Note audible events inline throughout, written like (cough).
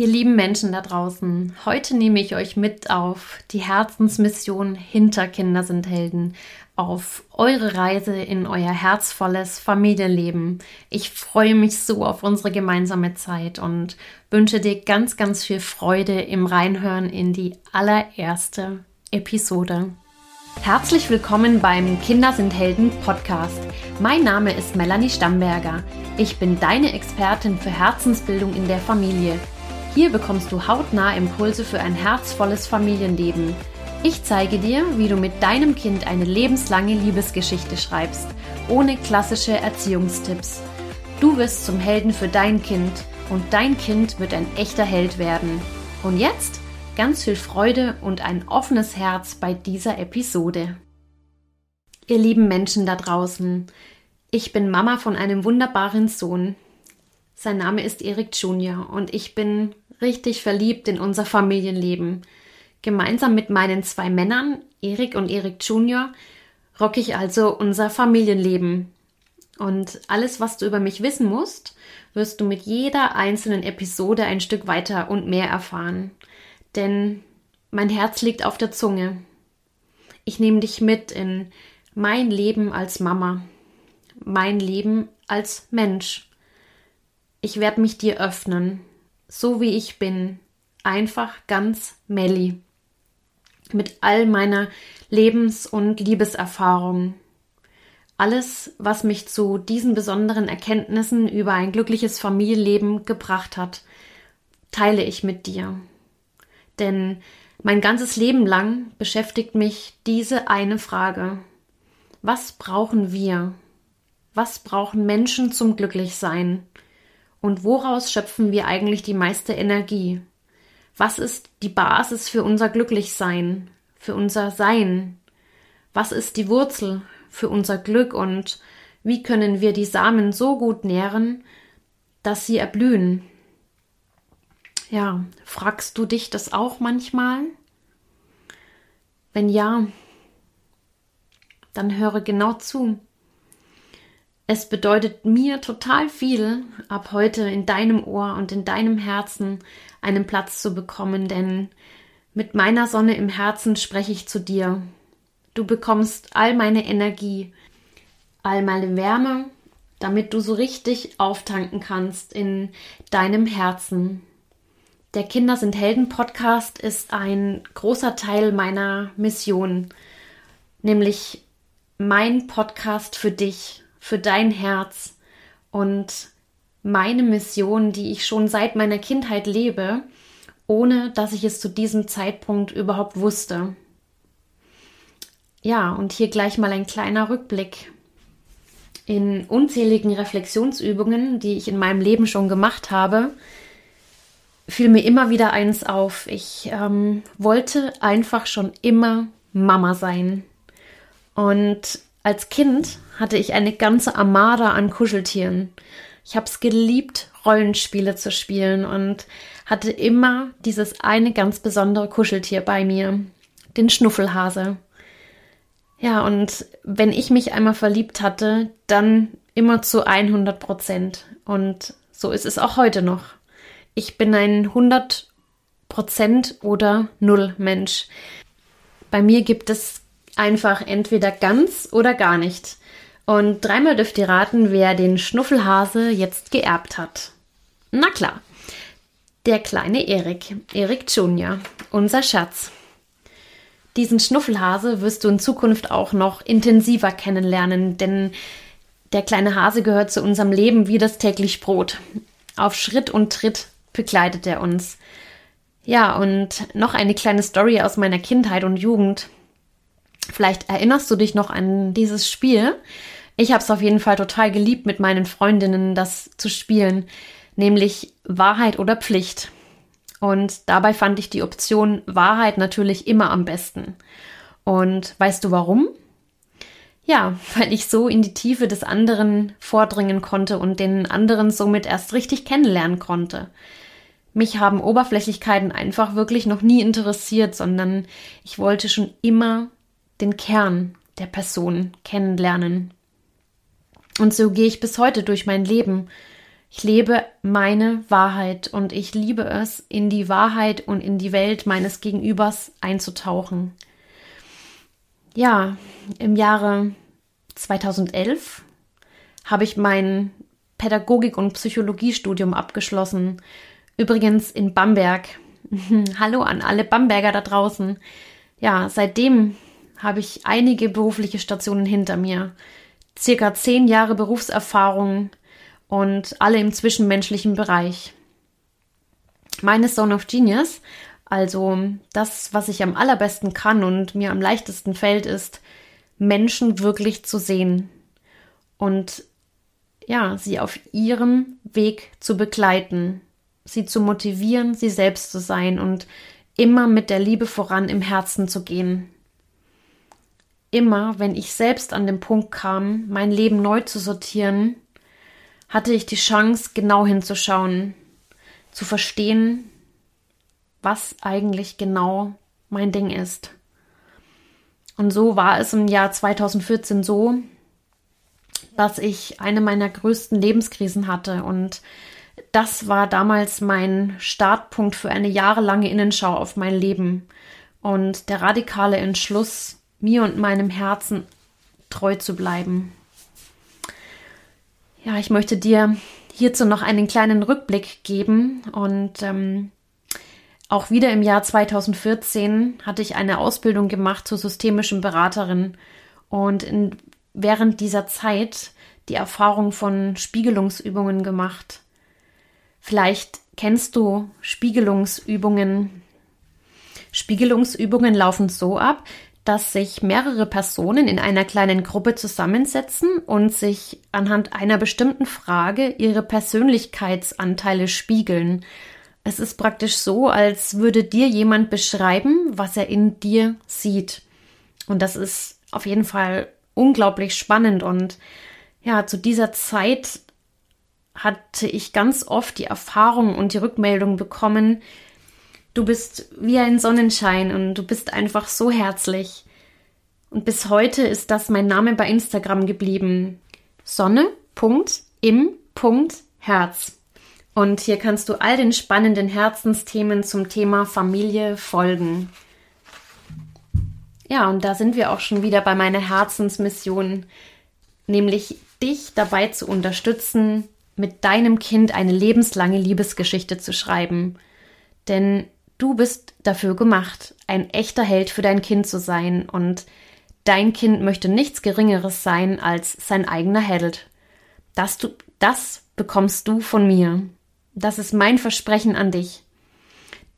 Ihr lieben Menschen da draußen, heute nehme ich euch mit auf die Herzensmission hinter Kinder sind Helden, auf eure Reise in euer herzvolles Familienleben. Ich freue mich so auf unsere gemeinsame Zeit und wünsche dir ganz, ganz viel Freude im Reinhören in die allererste Episode. Herzlich willkommen beim Kinder sind Helden Podcast. Mein Name ist Melanie Stamberger. Ich bin deine Expertin für Herzensbildung in der Familie. Hier bekommst du hautnah Impulse für ein herzvolles Familienleben. Ich zeige dir, wie du mit deinem Kind eine lebenslange Liebesgeschichte schreibst, ohne klassische Erziehungstipps. Du wirst zum Helden für dein Kind und dein Kind wird ein echter Held werden. Und jetzt ganz viel Freude und ein offenes Herz bei dieser Episode. Ihr lieben Menschen da draußen, ich bin Mama von einem wunderbaren Sohn. Sein Name ist Erik Junior und ich bin richtig verliebt in unser Familienleben. Gemeinsam mit meinen zwei Männern, Erik und Erik Junior, rocke ich also unser Familienleben. Und alles, was du über mich wissen musst, wirst du mit jeder einzelnen Episode ein Stück weiter und mehr erfahren. Denn mein Herz liegt auf der Zunge. Ich nehme dich mit in mein Leben als Mama, mein Leben als Mensch ich werde mich dir öffnen, so wie ich bin, einfach ganz Melli, mit all meiner Lebens- und Liebeserfahrung. Alles, was mich zu diesen besonderen Erkenntnissen über ein glückliches Familienleben gebracht hat, teile ich mit dir. Denn mein ganzes Leben lang beschäftigt mich diese eine Frage. Was brauchen wir? Was brauchen Menschen zum Glücklichsein? Und woraus schöpfen wir eigentlich die meiste Energie? Was ist die Basis für unser Glücklichsein, für unser Sein? Was ist die Wurzel für unser Glück und wie können wir die Samen so gut nähren, dass sie erblühen? Ja, fragst du dich das auch manchmal? Wenn ja, dann höre genau zu. Es bedeutet mir total viel, ab heute in deinem Ohr und in deinem Herzen einen Platz zu bekommen, denn mit meiner Sonne im Herzen spreche ich zu dir. Du bekommst all meine Energie, all meine Wärme, damit du so richtig auftanken kannst in deinem Herzen. Der Kinder sind Helden Podcast ist ein großer Teil meiner Mission, nämlich mein Podcast für dich, für dein Herz und meine Mission, die ich schon seit meiner Kindheit lebe, ohne dass ich es zu diesem Zeitpunkt überhaupt wusste. Ja, und hier gleich mal ein kleiner Rückblick. In unzähligen Reflexionsübungen, die ich in meinem Leben schon gemacht habe, fiel mir immer wieder eins auf. Ich ähm, wollte einfach schon immer Mama sein. Und als Kind hatte ich eine ganze Armada an Kuscheltieren. Ich habe es geliebt, Rollenspiele zu spielen und hatte immer dieses eine ganz besondere Kuscheltier bei mir, den Schnuffelhase. Ja, und wenn ich mich einmal verliebt hatte, dann immer zu 100 Prozent. Und so ist es auch heute noch. Ich bin ein 100 Prozent oder Null Mensch. Bei mir gibt es einfach entweder ganz oder gar nicht. Und dreimal dürft ihr raten, wer den Schnuffelhase jetzt geerbt hat. Na klar, der kleine Erik, Erik Junior, unser Schatz. Diesen Schnuffelhase wirst du in Zukunft auch noch intensiver kennenlernen, denn der kleine Hase gehört zu unserem Leben wie das täglich Brot. Auf Schritt und Tritt begleitet er uns. Ja, und noch eine kleine Story aus meiner Kindheit und Jugend. Vielleicht erinnerst du dich noch an dieses Spiel. Ich habe es auf jeden Fall total geliebt, mit meinen Freundinnen das zu spielen, nämlich Wahrheit oder Pflicht. Und dabei fand ich die Option Wahrheit natürlich immer am besten. Und weißt du warum? Ja, (laughs) weil ich so in die Tiefe des anderen vordringen konnte und den anderen somit erst richtig kennenlernen konnte. Mich haben Oberflächlichkeiten einfach wirklich noch nie interessiert, sondern ich wollte schon immer den Kern der Person kennenlernen. Und so gehe ich bis heute durch mein Leben. Ich lebe meine Wahrheit und ich liebe es, in die Wahrheit und in die Welt meines Gegenübers einzutauchen. Ja, im Jahre 2011 habe ich mein Pädagogik- und Psychologiestudium abgeschlossen. Übrigens in Bamberg. (laughs) Hallo an alle Bamberger da draußen. Ja, seitdem habe ich einige berufliche Stationen hinter mir. Circa zehn Jahre Berufserfahrung und alle im zwischenmenschlichen Bereich. Meine Zone of Genius, also das, was ich am allerbesten kann und mir am leichtesten fällt, ist, Menschen wirklich zu sehen und ja, sie auf ihrem Weg zu begleiten, sie zu motivieren, sie selbst zu sein und immer mit der Liebe voran im Herzen zu gehen. Immer, wenn ich selbst an den Punkt kam, mein Leben neu zu sortieren, hatte ich die Chance, genau hinzuschauen, zu verstehen, was eigentlich genau mein Ding ist. Und so war es im Jahr 2014 so, dass ich eine meiner größten Lebenskrisen hatte und das war damals mein Startpunkt für eine jahrelange Innenschau auf mein Leben und der radikale Entschluss, mir und meinem Herzen treu zu bleiben. Ja, ich möchte dir hierzu noch einen kleinen Rückblick geben und ähm, auch wieder im Jahr 2014 hatte ich eine Ausbildung gemacht zur systemischen Beraterin und in, während dieser Zeit die Erfahrung von Spiegelungsübungen gemacht. Vielleicht kennst du Spiegelungsübungen. Spiegelungsübungen laufen so ab, dass sich mehrere Personen in einer kleinen Gruppe zusammensetzen und sich anhand einer bestimmten Frage ihre Persönlichkeitsanteile spiegeln. Es ist praktisch so, als würde dir jemand beschreiben, was er in dir sieht. Und das ist auf jeden Fall unglaublich spannend und ja, zu dieser Zeit hatte ich ganz oft die Erfahrung und die Rückmeldung bekommen, du bist wie ein Sonnenschein und du bist einfach so herzlich. Und bis heute ist das mein Name bei Instagram geblieben. Sonne.im.herz. Und hier kannst du all den spannenden Herzensthemen zum Thema Familie folgen. Ja, und da sind wir auch schon wieder bei meiner Herzensmission, nämlich dich dabei zu unterstützen, mit deinem Kind eine lebenslange Liebesgeschichte zu schreiben. Denn du bist dafür gemacht, ein echter Held für dein Kind zu sein und dein Kind möchte nichts Geringeres sein als sein eigener Held. Das, du, das bekommst du von mir. Das ist mein Versprechen an dich.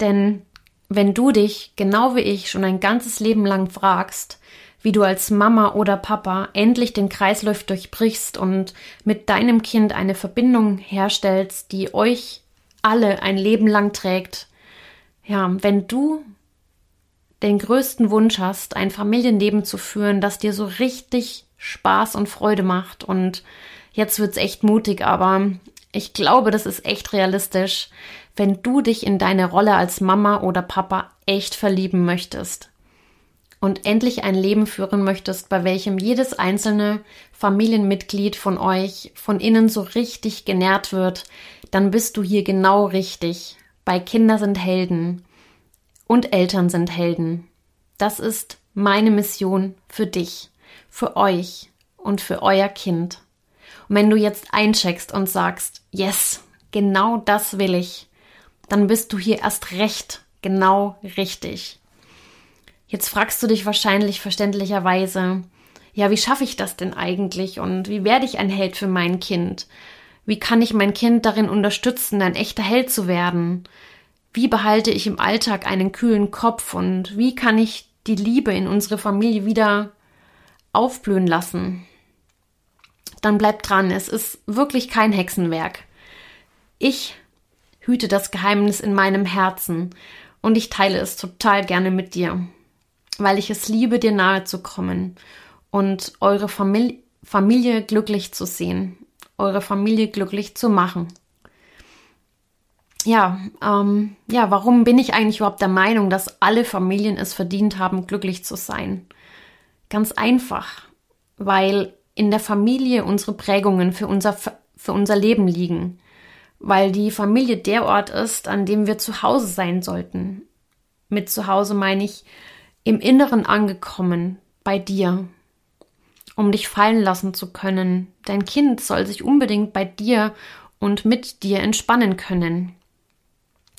Denn wenn du dich, genau wie ich, schon ein ganzes Leben lang fragst, wie du als Mama oder Papa endlich den Kreislauf durchbrichst und mit deinem Kind eine Verbindung herstellst, die euch alle ein Leben lang trägt. Ja, wenn du den größten Wunsch hast, ein Familienleben zu führen, das dir so richtig Spaß und Freude macht und jetzt wird's echt mutig, aber ich glaube, das ist echt realistisch, wenn du dich in deine Rolle als Mama oder Papa echt verlieben möchtest und endlich ein Leben führen möchtest, bei welchem jedes einzelne Familienmitglied von euch von innen so richtig genährt wird, dann bist du hier genau richtig. Bei Kinder sind Helden und Eltern sind Helden. Das ist meine Mission für dich, für euch und für euer Kind. Und wenn du jetzt eincheckst und sagst, yes, genau das will ich, dann bist du hier erst recht genau richtig. Jetzt fragst du dich wahrscheinlich verständlicherweise, ja, wie schaffe ich das denn eigentlich und wie werde ich ein Held für mein Kind? Wie kann ich mein Kind darin unterstützen, ein echter Held zu werden? Wie behalte ich im Alltag einen kühlen Kopf und wie kann ich die Liebe in unsere Familie wieder aufblühen lassen? Dann bleib dran, es ist wirklich kein Hexenwerk. Ich hüte das Geheimnis in meinem Herzen und ich teile es total gerne mit dir weil ich es liebe, dir nahe zu kommen und eure Familie, Familie glücklich zu sehen, eure Familie glücklich zu machen. Ja, ähm, ja, warum bin ich eigentlich überhaupt der Meinung, dass alle Familien es verdient haben, glücklich zu sein? Ganz einfach, weil in der Familie unsere Prägungen für unser, für unser Leben liegen. weil die Familie der Ort ist, an dem wir zu Hause sein sollten. Mit zu Hause meine ich im Inneren angekommen, bei dir, um dich fallen lassen zu können. Dein Kind soll sich unbedingt bei dir und mit dir entspannen können,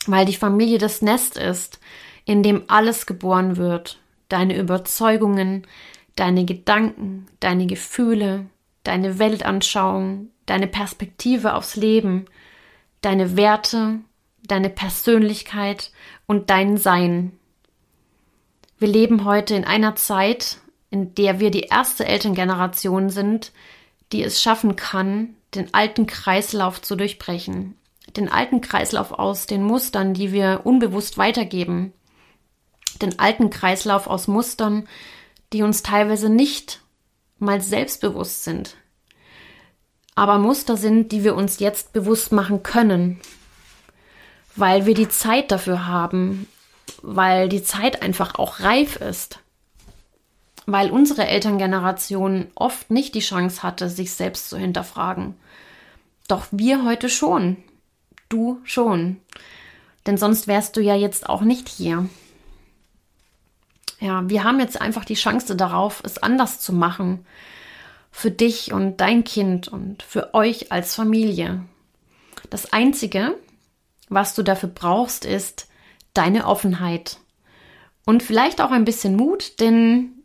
weil die Familie das Nest ist, in dem alles geboren wird, deine Überzeugungen, deine Gedanken, deine Gefühle, deine Weltanschauung, deine Perspektive aufs Leben, deine Werte, deine Persönlichkeit und dein Sein. Wir leben heute in einer Zeit, in der wir die erste Elterngeneration sind, die es schaffen kann, den alten Kreislauf zu durchbrechen. Den alten Kreislauf aus den Mustern, die wir unbewusst weitergeben. Den alten Kreislauf aus Mustern, die uns teilweise nicht mal selbstbewusst sind aber Muster sind, die wir uns jetzt bewusst machen können, weil wir die Zeit dafür haben, weil die Zeit einfach auch reif ist, weil unsere Elterngeneration oft nicht die Chance hatte, sich selbst zu hinterfragen. Doch wir heute schon. Du schon. Denn sonst wärst du ja jetzt auch nicht hier. Ja, wir haben jetzt einfach die Chance darauf, es anders zu machen für dich und dein Kind und für euch als Familie. Das Einzige, was du dafür brauchst, ist deine Offenheit und vielleicht auch ein bisschen Mut, denn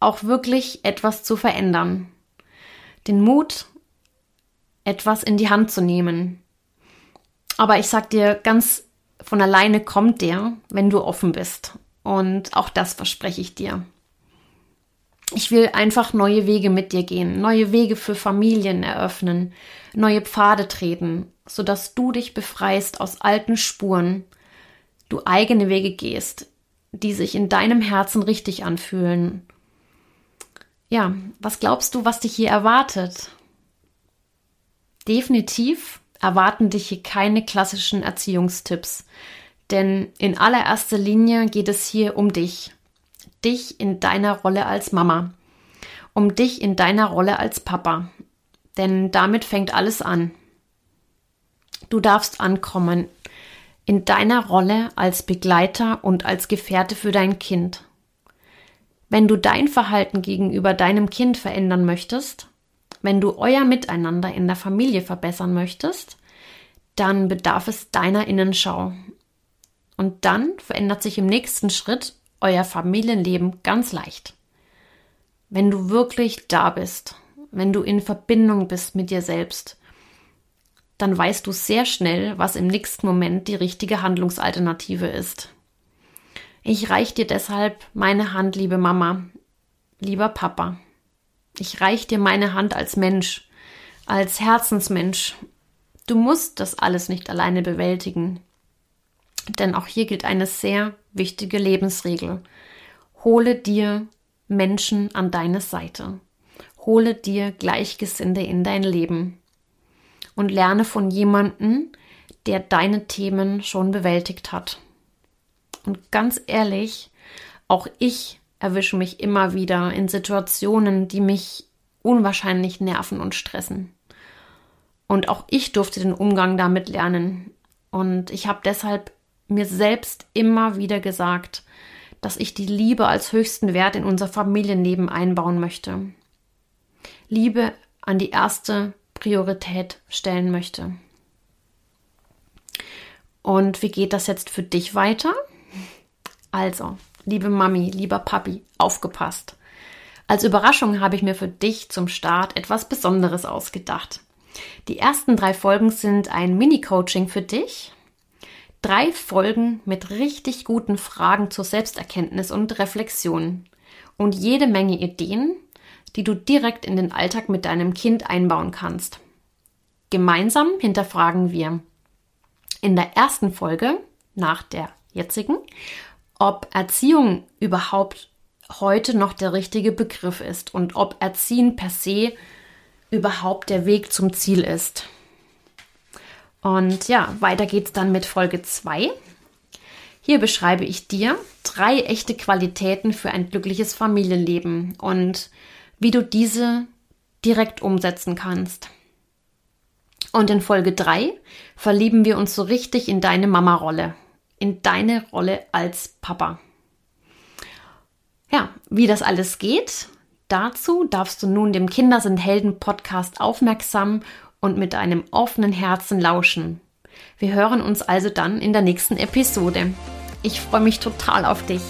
auch wirklich etwas zu verändern. Den Mut, etwas in die Hand zu nehmen. Aber ich sag dir, ganz von alleine kommt der, wenn du offen bist. Und auch das verspreche ich dir ich will einfach neue Wege mit dir gehen, neue Wege für Familien eröffnen, neue Pfade treten, sodass du dich befreist aus alten Spuren, du eigene Wege gehst, die sich in deinem Herzen richtig anfühlen. Ja, was glaubst du, was dich hier erwartet? Definitiv erwarten dich hier keine klassischen Erziehungstipps, denn in allererster Linie geht es hier um dich dich in deiner Rolle als Mama, um dich in deiner Rolle als Papa. Denn damit fängt alles an. Du darfst ankommen in deiner Rolle als Begleiter und als Gefährte für dein Kind. Wenn du dein Verhalten gegenüber deinem Kind verändern möchtest, wenn du euer Miteinander in der Familie verbessern möchtest, dann bedarf es deiner Innenschau. Und dann verändert sich im nächsten Schritt euer Familienleben ganz leicht. Wenn du wirklich da bist, wenn du in Verbindung bist mit dir selbst, dann weißt du sehr schnell, was im nächsten Moment die richtige Handlungsalternative ist. Ich reich dir deshalb meine Hand, liebe Mama, lieber Papa. Ich reich dir meine Hand als Mensch, als Herzensmensch. Du musst das alles nicht alleine bewältigen. Denn auch hier gilt eine sehr wichtige Lebensregel. Hole dir Menschen an deine Seite. Hole dir Gleichgesinnte in dein Leben. Und lerne von jemandem, der deine Themen schon bewältigt hat. Und ganz ehrlich, auch ich erwische mich immer wieder in Situationen, die mich unwahrscheinlich nerven und stressen. Und auch ich durfte den Umgang damit lernen. Und ich habe deshalb mir selbst immer wieder gesagt, dass ich die Liebe als höchsten Wert in unser Familienleben einbauen möchte. Liebe an die erste Priorität stellen möchte. Und wie geht das jetzt für dich weiter? Also, liebe Mami, lieber Papi, aufgepasst. Als Überraschung habe ich mir für dich zum Start etwas Besonderes ausgedacht. Die ersten drei Folgen sind ein Mini-Coaching für dich, Drei Folgen mit richtig guten Fragen zur Selbsterkenntnis und Reflexion und jede Menge Ideen, die du direkt in den Alltag mit deinem Kind einbauen kannst. Gemeinsam hinterfragen wir in der ersten Folge nach der jetzigen, ob Erziehung überhaupt heute noch der richtige Begriff ist und ob Erziehen per se überhaupt der Weg zum Ziel ist. Und ja, weiter geht's dann mit Folge 2. Hier beschreibe ich dir drei echte Qualitäten für ein glückliches Familienleben und wie du diese direkt umsetzen kannst. Und in Folge 3 verlieben wir uns so richtig in deine Mama-Rolle, in deine Rolle als Papa. Ja, wie das alles geht, dazu darfst du nun dem Kinder sind Helden Podcast aufmerksam und mit einem offenen Herzen lauschen. Wir hören uns also dann in der nächsten Episode. Ich freue mich total auf dich.